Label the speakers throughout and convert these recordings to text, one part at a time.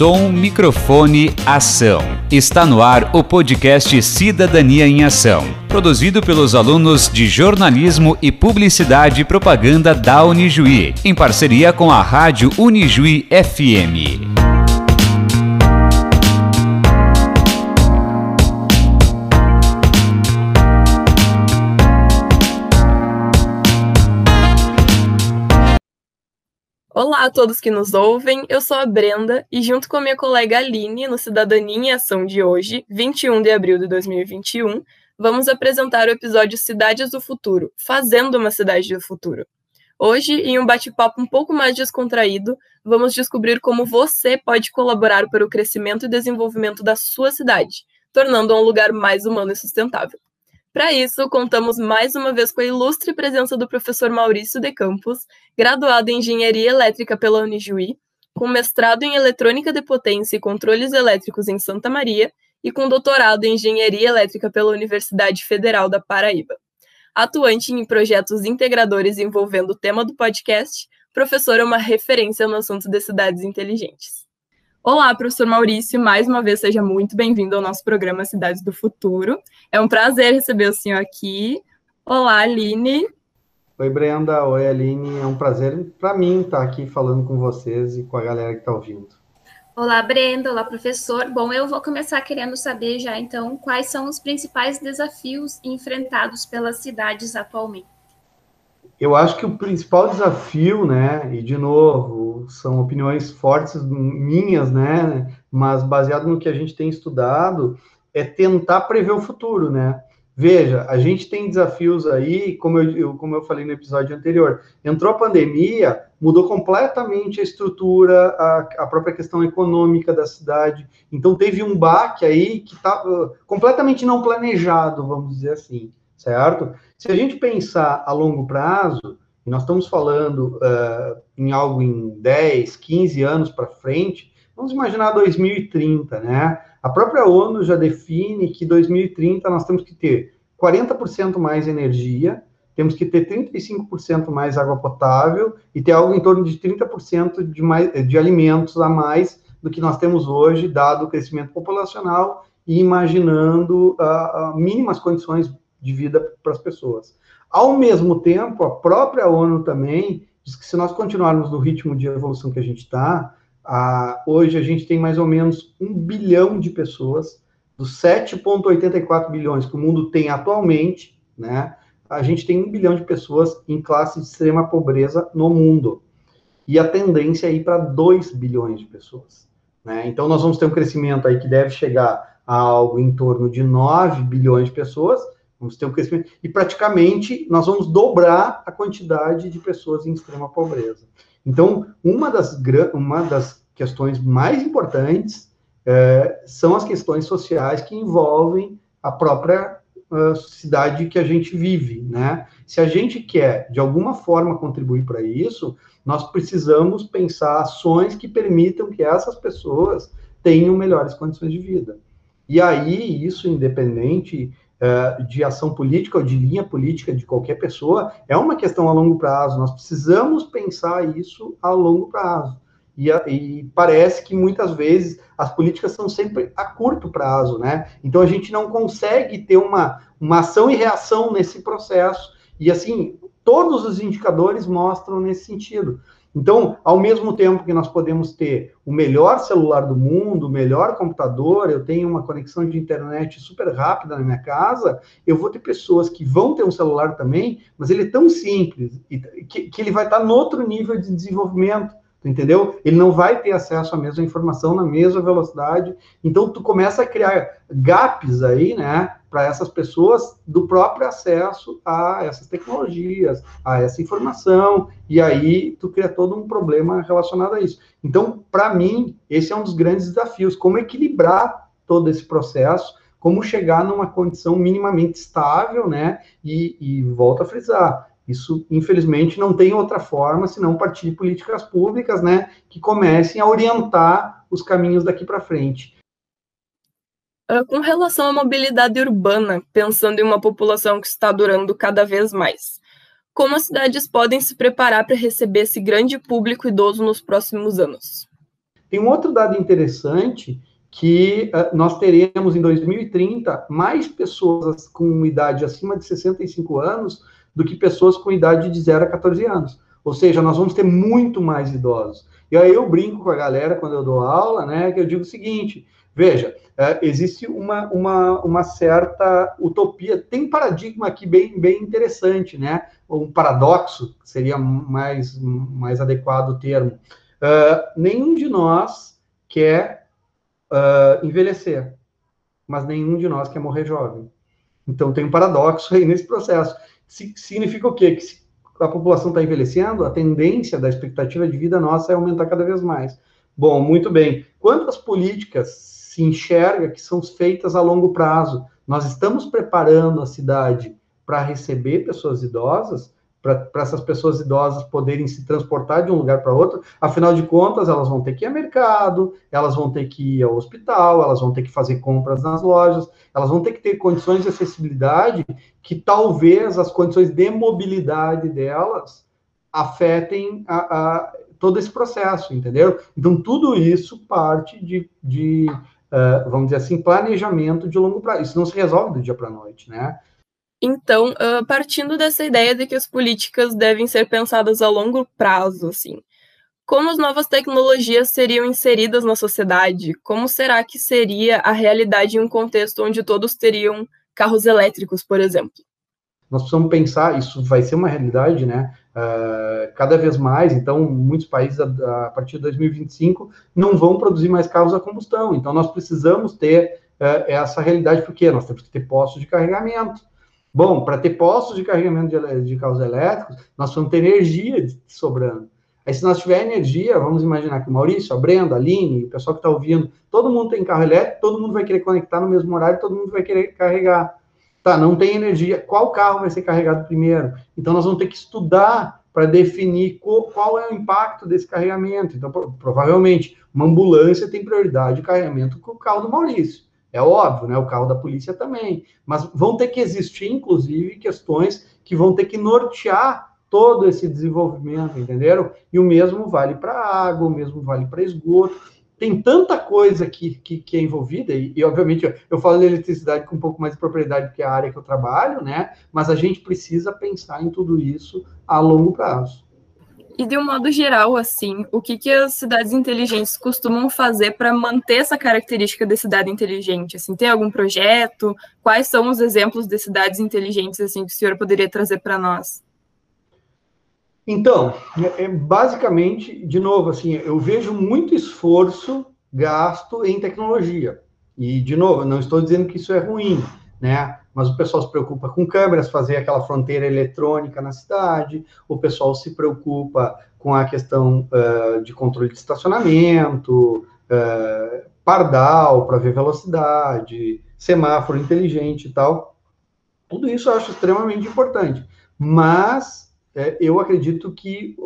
Speaker 1: Som, microfone, ação. Está no ar o podcast Cidadania em Ação, produzido pelos alunos de jornalismo e publicidade e propaganda da Unijuí, em parceria com a rádio Unijuí FM.
Speaker 2: Olá a todos que nos ouvem, eu sou a Brenda e junto com a minha colega Aline, no Cidadania em Ação de hoje, 21 de abril de 2021, vamos apresentar o episódio Cidades do Futuro, Fazendo uma Cidade do Futuro. Hoje, em um bate-papo um pouco mais descontraído, vamos descobrir como você pode colaborar para o crescimento e desenvolvimento da sua cidade, tornando-a um lugar mais humano e sustentável. Para isso, contamos mais uma vez com a ilustre presença do professor Maurício de Campos, graduado em Engenharia Elétrica pela Unijuí, com mestrado em Eletrônica de Potência e Controles Elétricos em Santa Maria e com doutorado em Engenharia Elétrica pela Universidade Federal da Paraíba. Atuante em projetos integradores envolvendo o tema do podcast, professor é uma referência no assunto de cidades inteligentes. Olá, professor Maurício, mais uma vez seja muito bem-vindo ao nosso programa Cidades do Futuro. É um prazer receber o senhor aqui. Olá, Aline.
Speaker 3: Oi, Brenda. Oi, Aline. É um prazer para mim estar aqui falando com vocês e com a galera que está ouvindo.
Speaker 4: Olá, Brenda. Olá, professor. Bom, eu vou começar querendo saber já, então, quais são os principais desafios enfrentados pelas cidades atualmente.
Speaker 3: Eu acho que o principal desafio, né, e de novo, são opiniões fortes minhas, né, mas baseado no que a gente tem estudado, é tentar prever o futuro, né? Veja, a gente tem desafios aí, como eu, como eu falei no episódio anterior, entrou a pandemia, mudou completamente a estrutura, a, a própria questão econômica da cidade. Então teve um baque aí que está uh, completamente não planejado, vamos dizer assim, certo? Se a gente pensar a longo prazo, nós estamos falando uh, em algo em 10, 15 anos para frente, vamos imaginar 2030, né? A própria ONU já define que 2030 nós temos que ter 40% mais energia, temos que ter 35% mais água potável e ter algo em torno de 30% de, mais, de alimentos a mais do que nós temos hoje, dado o crescimento populacional e imaginando uh, mínimas condições de vida para as pessoas. Ao mesmo tempo, a própria ONU também diz que se nós continuarmos no ritmo de evolução que a gente está, hoje a gente tem mais ou menos um bilhão de pessoas, dos 7,84 bilhões que o mundo tem atualmente, né? A gente tem um bilhão de pessoas em classe de extrema pobreza no mundo. E a tendência é ir para 2 bilhões de pessoas. Né? Então, nós vamos ter um crescimento aí que deve chegar a algo em torno de 9 bilhões de pessoas, Vamos ter um crescimento. E praticamente nós vamos dobrar a quantidade de pessoas em extrema pobreza. Então, uma das, uma das questões mais importantes é, são as questões sociais que envolvem a própria uh, cidade que a gente vive, né? Se a gente quer, de alguma forma, contribuir para isso, nós precisamos pensar ações que permitam que essas pessoas tenham melhores condições de vida. E aí, isso independente uh, de ação política ou de linha política de qualquer pessoa, é uma questão a longo prazo. Nós precisamos pensar isso a longo prazo. E, e, parece que muitas vezes as políticas são sempre a curto prazo, né? Então a gente não consegue ter uma, uma ação e reação nesse processo. E assim, todos os indicadores mostram nesse sentido. Então, ao mesmo tempo que nós podemos ter o melhor celular do mundo, o melhor computador, eu tenho uma conexão de internet super rápida na minha casa, eu vou ter pessoas que vão ter um celular também, mas ele é tão simples que, que ele vai estar no outro nível de desenvolvimento entendeu? Ele não vai ter acesso à mesma informação na mesma velocidade. Então, tu começa a criar gaps aí, né, para essas pessoas do próprio acesso a essas tecnologias, a essa informação, e aí tu cria todo um problema relacionado a isso. Então, para mim, esse é um dos grandes desafios, como equilibrar todo esse processo, como chegar numa condição minimamente estável, né, e, e volto a frisar, isso, infelizmente, não tem outra forma senão partir de políticas públicas, né, que comecem a orientar os caminhos daqui para frente.
Speaker 2: Ah, com relação à mobilidade urbana, pensando em uma população que está durando cada vez mais, como as cidades podem se preparar para receber esse grande público idoso nos próximos anos?
Speaker 3: Tem um outro dado interessante que uh, nós teremos em 2030 mais pessoas com idade acima de 65 anos do que pessoas com idade de 0 a 14 anos. Ou seja, nós vamos ter muito mais idosos. E aí eu brinco com a galera quando eu dou aula, né, que eu digo o seguinte, veja, é, existe uma, uma, uma certa utopia, tem paradigma aqui bem, bem interessante, né, um paradoxo, seria mais, mais adequado o termo. Uh, nenhum de nós quer uh, envelhecer, mas nenhum de nós quer morrer jovem. Então tem um paradoxo aí nesse processo. Significa o quê? Que a população está envelhecendo, a tendência da expectativa de vida nossa é aumentar cada vez mais. Bom, muito bem. Quantas políticas se enxerga que são feitas a longo prazo? Nós estamos preparando a cidade para receber pessoas idosas, para essas pessoas idosas poderem se transportar de um lugar para outro. Afinal de contas, elas vão ter que ir ao mercado, elas vão ter que ir ao hospital, elas vão ter que fazer compras nas lojas, elas vão ter que ter condições de acessibilidade que talvez as condições de mobilidade delas afetem a, a todo esse processo, entendeu? Então, tudo isso parte de, de uh, vamos dizer assim, planejamento de longo prazo. Isso não se resolve do dia para a noite, né?
Speaker 2: Então, uh, partindo dessa ideia de que as políticas devem ser pensadas a longo prazo, assim, como as novas tecnologias seriam inseridas na sociedade? Como será que seria a realidade em um contexto onde todos teriam carros elétricos, por exemplo?
Speaker 3: Nós precisamos pensar, isso vai ser uma realidade, né? Uh, cada vez mais, então, muitos países, a, a, partir de 2025, não vão produzir mais carros a combustão. Então, nós precisamos ter uh, essa realidade, porque nós temos que ter postos de carregamento. Bom, para ter postos de carregamento de, de, carros elétricos, nós vamos ter energia sobrando. Aí, se nós tiver energia, vamos imaginar que o Maurício, a Brenda, a Aline, o pessoal que está ouvindo, todo mundo tem carro elétrico, todo mundo vai querer conectar no mesmo horário, todo mundo vai querer carregar. Tá, não tem energia, qual carro vai ser carregado primeiro? Então, nós vamos ter que estudar para definir qual, qual, é o impacto desse carregamento. Então, provavelmente, uma ambulância tem prioridade de carregamento com o carro do Maurício. É óbvio, né? O carro da polícia também. Mas vão ter que existir, inclusive, questões que vão ter que nortear todo esse desenvolvimento, entenderam? E o mesmo vale para água, o mesmo vale para esgoto. Tem tanta coisa que, que, que é envolvida, e, e, obviamente eu falo de eletricidade com um pouco mais de propriedade que é a área que eu trabalho, né? Mas a gente precisa pensar em tudo isso a longo prazo.
Speaker 2: E de um modo geral, assim, o que, que as cidades inteligentes costumam fazer para manter essa característica de cidade inteligente? Assim, tem algum projeto? Quais são os exemplos de cidades inteligentes assim que o senhor poderia trazer para nós?
Speaker 3: Então, é, é, basicamente, de novo, assim, eu vejo muito esforço gasto em tecnologia. E, de novo, não estou dizendo que isso é ruim, né? Mas o pessoal se preocupa com câmeras, fazer aquela fronteira eletrônica na cidade, o pessoal se preocupa com a questão uh, de controle de estacionamento, uh, pardal para ver velocidade, semáforo inteligente e tal. Tudo isso eu acho extremamente importante, mas é, eu acredito que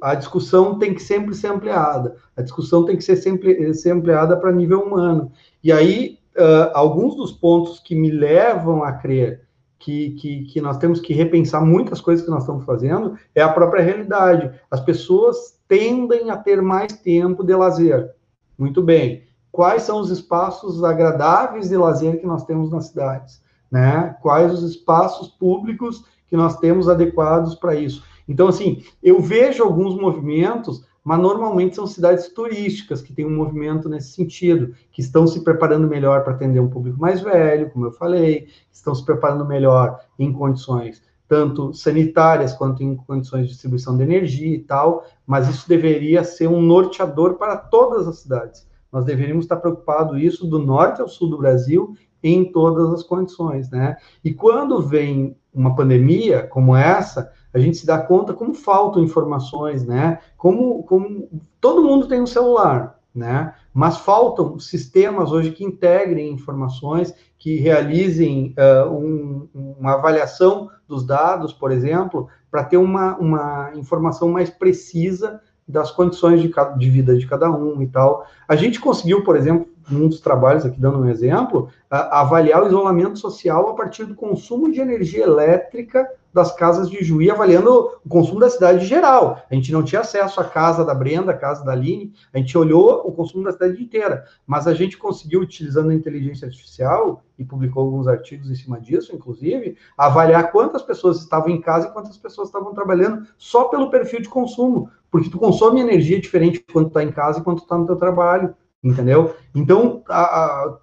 Speaker 3: a discussão tem que sempre ser ampliada, a discussão tem que ser sempre ser ampliada para nível humano. E aí uh, alguns dos pontos que me levam a crer que, que, que, nós temos que repensar muitas coisas que nós estamos fazendo é a própria realidade. As pessoas tendem a ter mais tempo de lazer. Muito bem. Quais são os espaços agradáveis de lazer que nós temos nas cidades? Né? Quais os espaços públicos que nós temos adequados para isso? Então, assim, eu vejo alguns movimentos mas normalmente são cidades turísticas que têm um movimento nesse sentido, que estão se preparando melhor para atender um público mais velho, como eu falei, estão se preparando melhor em condições tanto sanitárias quanto em condições de distribuição de energia e tal, mas isso deveria ser um norteador para todas as cidades. Nós deveríamos estar preocupados isso do norte ao sul do Brasil em todas as condições, né? E quando vem uma pandemia como essa, a gente se dá conta como faltam informações, né? Como, como todo mundo tem um celular, né? Mas faltam sistemas hoje que integrem informações, que realizem uh, um, uma avaliação dos dados, por exemplo, para ter uma, uma informação mais precisa das condições de, de vida de cada um e tal. A gente conseguiu, por exemplo, um dos trabalhos aqui dando um exemplo, avaliar o isolamento social a partir do consumo de energia elétrica das casas de Juí, avaliando o consumo da cidade geral. A gente não tinha acesso à casa da Brenda, à casa da Aline, a gente olhou o consumo da cidade inteira, mas a gente conseguiu, utilizando a inteligência artificial, e publicou alguns artigos em cima disso, inclusive, avaliar quantas pessoas estavam em casa e quantas pessoas estavam trabalhando só pelo perfil de consumo, porque tu consome energia diferente quando está em casa e quando está no teu trabalho, entendeu? Então, a, a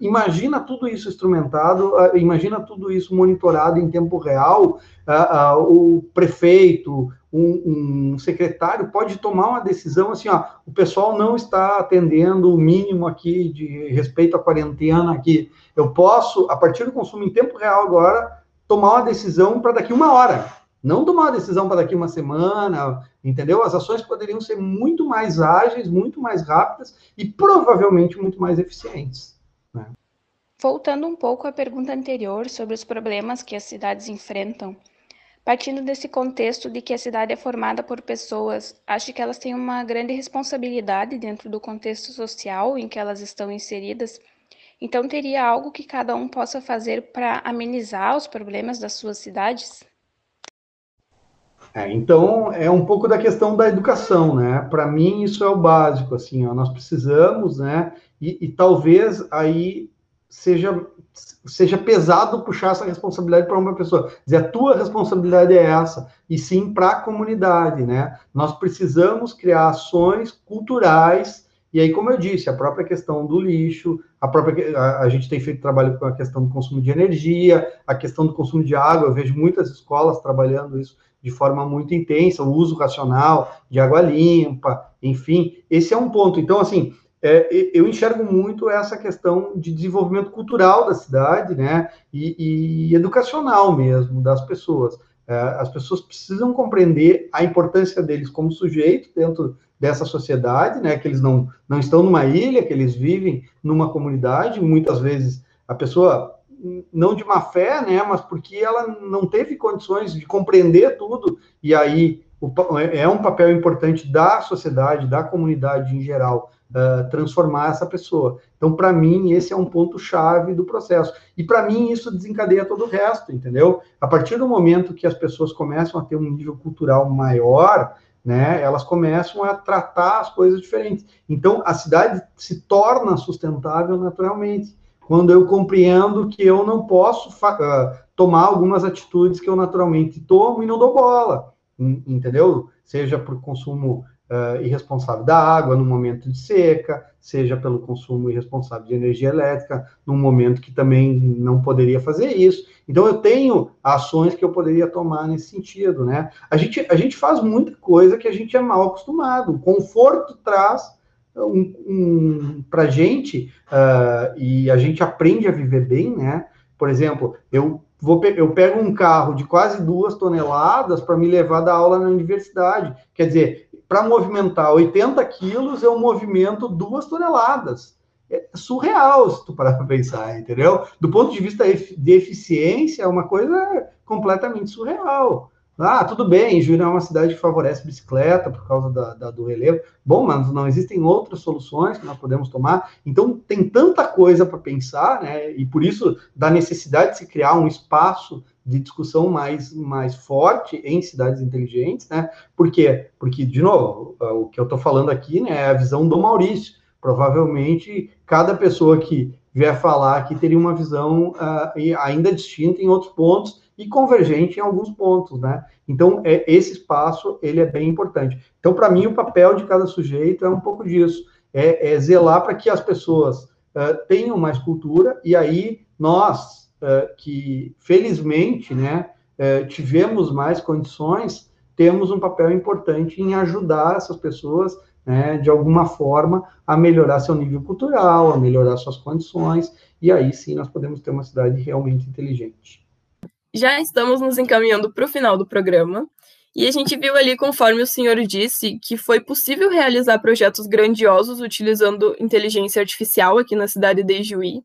Speaker 3: imagina tudo isso instrumentado, imagina tudo isso monitorado em tempo real, o prefeito, um, um, secretário pode tomar uma decisão assim, ó, o pessoal não está atendendo o mínimo aqui de respeito à quarentena aqui. Eu posso, a partir do consumo em tempo real agora, tomar uma decisão para daqui uma hora. Não tomar uma decisão para daqui uma semana, entendeu? As ações poderiam ser muito mais ágeis, muito mais rápidas e provavelmente muito mais eficientes. Né?
Speaker 4: Voltando um pouco à pergunta anterior sobre os problemas que as cidades enfrentam, partindo desse contexto de que a cidade é formada por pessoas, acho que elas têm uma grande responsabilidade dentro do contexto social em que elas estão inseridas. Então, teria algo que cada um possa fazer para amenizar os problemas das suas cidades?
Speaker 3: É, então, é um pouco da questão da educação, né? Para mim, isso é o básico, assim, ó, nós precisamos, né? E, e talvez aí seja seja pesado puxar essa responsabilidade para uma pessoa. Dizer, a tua responsabilidade é essa, e sim para a comunidade, né? Nós precisamos criar ações culturais, e aí, como eu disse, a própria questão do lixo, a própria a, a gente tem feito trabalho com a questão do consumo de energia, a questão do consumo de água, eu vejo muitas escolas trabalhando isso de forma muito intensa, o uso racional de água limpa, enfim, esse é um ponto. Então, assim, é, eu enxergo muito essa questão de desenvolvimento cultural da cidade, né, e, e educacional mesmo das pessoas. É, as pessoas precisam compreender a importância deles como sujeito dentro dessa sociedade, né, que eles não, não estão numa ilha, que eles vivem numa comunidade, muitas vezes a pessoa não de má fé, né, mas porque ela não teve condições de compreender tudo, e aí o, é um papel importante da sociedade, da comunidade em geral, uh, transformar essa pessoa. Então, para mim, esse é um ponto-chave do processo. E para mim, isso desencadeia todo o resto, entendeu? A partir do momento que as pessoas começam a ter um nível cultural maior, né, elas começam a tratar as coisas diferentes. Então, a cidade se torna sustentável naturalmente. Quando eu compreendo que eu não posso uh, tomar algumas atitudes que eu naturalmente tomo e não dou bola, entendeu? Seja por consumo uh, irresponsável da água no momento de seca, seja pelo consumo irresponsável de energia elétrica, num momento que também não poderia fazer isso. Então, eu tenho ações que eu poderia tomar nesse sentido, né? A gente, a gente faz muita coisa que a gente é mal acostumado. O conforto traz um, um, para a gente, uh, e a gente aprende a viver bem, né? Por exemplo, eu vou eu pego um carro de quase duas toneladas para me levar da aula na universidade. Quer dizer, para movimentar 80 quilos, eu movimento duas toneladas. É surreal se tu parar para pensar, entendeu? Do ponto de vista de eficiência, é uma coisa completamente surreal. Ah, tudo bem, Juína é uma cidade que favorece bicicleta por causa da, da, do relevo. Bom, mas não existem outras soluções que nós podemos tomar. Então, tem tanta coisa para pensar, né? E por isso, da necessidade de se criar um espaço de discussão mais, mais forte em cidades inteligentes, né? Por quê? Porque, de novo, o que eu estou falando aqui né, é a visão do Maurício. Provavelmente, cada pessoa que vier falar aqui teria uma visão uh, ainda distinta em outros pontos e convergente em alguns pontos, né? Então, é, esse espaço, ele é bem importante. Então, para mim, o papel de cada sujeito é um pouco disso, é, é zelar para que as pessoas uh, tenham mais cultura, e aí nós, uh, que felizmente, né, uh, tivemos mais condições, temos um papel importante em ajudar essas pessoas, né, de alguma forma, a melhorar seu nível cultural, a melhorar suas condições, e aí sim nós podemos ter uma cidade realmente inteligente.
Speaker 2: Já estamos nos encaminhando para o final do programa, e a gente viu ali, conforme o senhor disse, que foi possível realizar projetos grandiosos utilizando inteligência artificial aqui na cidade de Juí.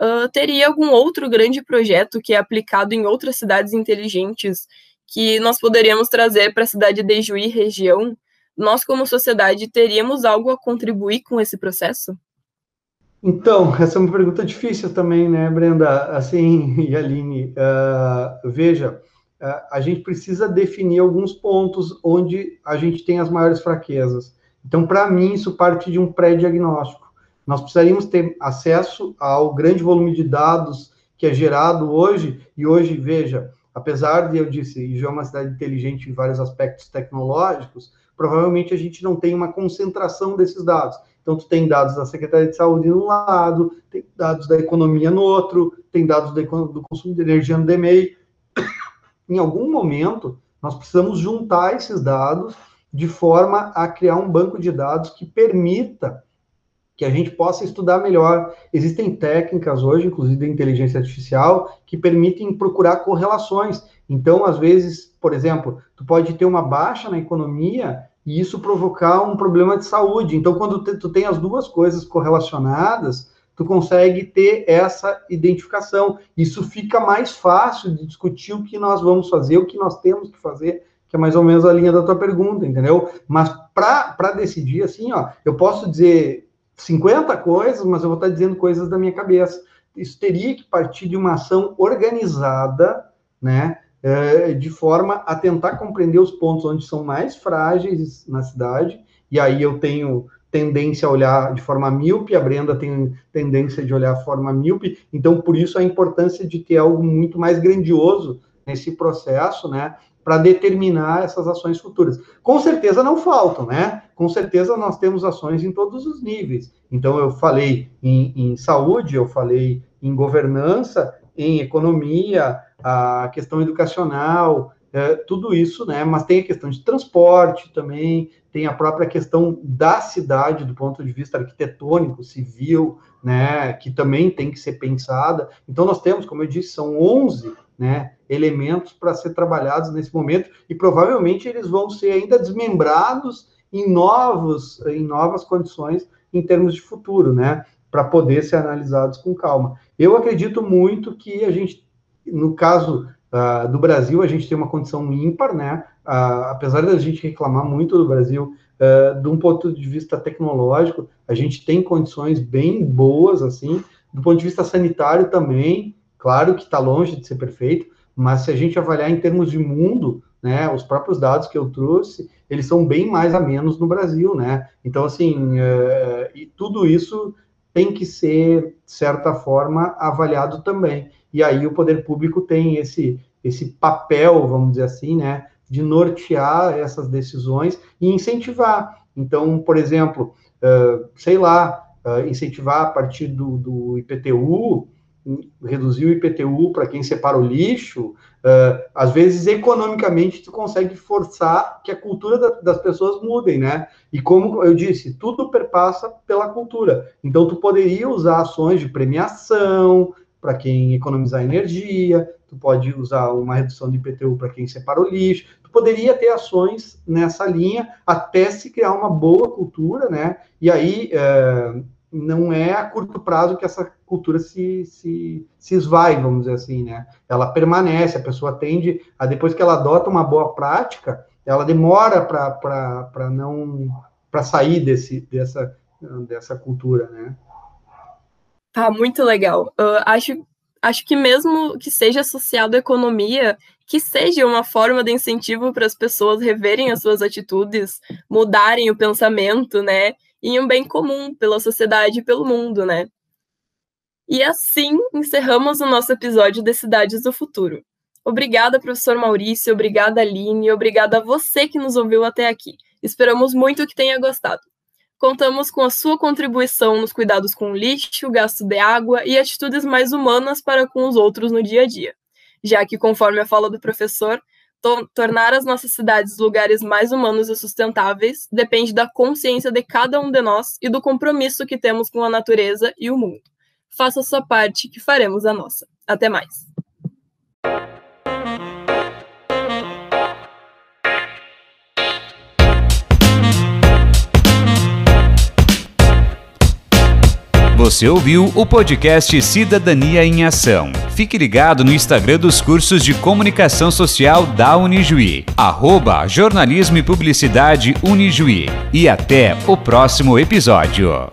Speaker 2: Uh, teria algum outro grande projeto que é aplicado em outras cidades inteligentes que nós poderíamos trazer para a cidade de Juí região? Nós, como sociedade, teríamos algo a contribuir com esse processo?
Speaker 3: Então, essa é uma pergunta difícil também, né, Brenda? Assim, e Aline, uh, veja, uh, a gente precisa definir alguns pontos onde a gente tem as maiores fraquezas. Então, para mim, isso parte de um pré-diagnóstico. Nós precisaríamos ter acesso ao grande volume de dados que é gerado hoje, e hoje, veja, apesar de eu disse, Ijó é uma cidade inteligente em vários aspectos tecnológicos, provavelmente a gente não tem uma concentração desses dados. Então, tu tem dados da Secretaria de Saúde no lado, tem dados da economia no outro, tem dados do consumo de energia no DMEI. em algum momento, nós precisamos juntar esses dados de forma a criar um banco de dados que permita que a gente possa estudar melhor. Existem técnicas hoje, inclusive da inteligência artificial, que permitem procurar correlações. Então, às vezes, por exemplo, tu pode ter uma baixa na economia e isso provocar um problema de saúde. Então, quando tu tem as duas coisas correlacionadas, tu consegue ter essa identificação. Isso fica mais fácil de discutir o que nós vamos fazer, o que nós temos que fazer, que é mais ou menos a linha da tua pergunta, entendeu? Mas para decidir, assim, ó, eu posso dizer 50 coisas, mas eu vou estar dizendo coisas da minha cabeça. Isso teria que partir de uma ação organizada, né? É, de forma a tentar compreender os pontos onde são mais frágeis na cidade, e aí eu tenho tendência a olhar de forma míope, a Brenda tem tendência de olhar de forma míope, então por isso a importância de ter algo muito mais grandioso nesse processo, né, para determinar essas ações futuras. Com certeza não faltam, né? Com certeza nós temos ações em todos os níveis. Então eu falei em, em saúde, eu falei em governança, em economia, a questão educacional, é, tudo isso, né? Mas tem a questão de transporte também, tem a própria questão da cidade do ponto de vista arquitetônico, civil, né? Que também tem que ser pensada. Então nós temos, como eu disse, são 11, né? Elementos para ser trabalhados nesse momento e provavelmente eles vão ser ainda desmembrados em novos, em novas condições em termos de futuro, né? Para poder ser analisados com calma. Eu acredito muito que a gente, no caso uh, do Brasil, a gente tem uma condição ímpar, né? Uh, apesar da gente reclamar muito do Brasil, uh, de um ponto de vista tecnológico, a gente tem condições bem boas, assim, do ponto de vista sanitário também, claro que está longe de ser perfeito, mas se a gente avaliar em termos de mundo, né, os próprios dados que eu trouxe, eles são bem mais a menos no Brasil, né? Então, assim, uh, e tudo isso tem que ser, de certa forma, avaliado também. E aí o poder público tem esse, esse papel, vamos dizer assim, né, de nortear essas decisões e incentivar. Então, por exemplo, uh, sei lá, uh, incentivar a partir do, do IPTU, reduzir o IPTU para quem separa o lixo, uh, às vezes economicamente tu consegue forçar que a cultura da, das pessoas mudem, né? E como eu disse, tudo perpassa pela cultura. Então tu poderia usar ações de premiação para quem economizar energia, tu pode usar uma redução de IPTU para quem separa o lixo, tu poderia ter ações nessa linha até se criar uma boa cultura, né? E aí uh, não é a curto prazo que essa cultura se, se, se esvai, vamos dizer assim, né? Ela permanece, a pessoa tende a, depois que ela adota uma boa prática, ela demora para não para sair desse, dessa, dessa cultura, né?
Speaker 2: Tá, muito legal. Uh, acho, acho que mesmo que seja associado à economia, que seja uma forma de incentivo para as pessoas reverem as suas atitudes, mudarem o pensamento, né? em um bem comum pela sociedade e pelo mundo, né? E assim encerramos o nosso episódio de Cidades do Futuro. Obrigada, professor Maurício, obrigada, Aline, obrigada a você que nos ouviu até aqui. Esperamos muito que tenha gostado. Contamos com a sua contribuição nos cuidados com o lixo, gasto de água e atitudes mais humanas para com os outros no dia a dia, já que, conforme a fala do professor, to tornar as nossas cidades lugares mais humanos e sustentáveis depende da consciência de cada um de nós e do compromisso que temos com a natureza e o mundo. Faça a sua parte, que faremos a nossa. Até mais!
Speaker 1: Você ouviu o podcast Cidadania em Ação. Fique ligado no Instagram dos cursos de comunicação social da Unijuí, arroba jornalismo e publicidade Unijuí. E até o próximo episódio.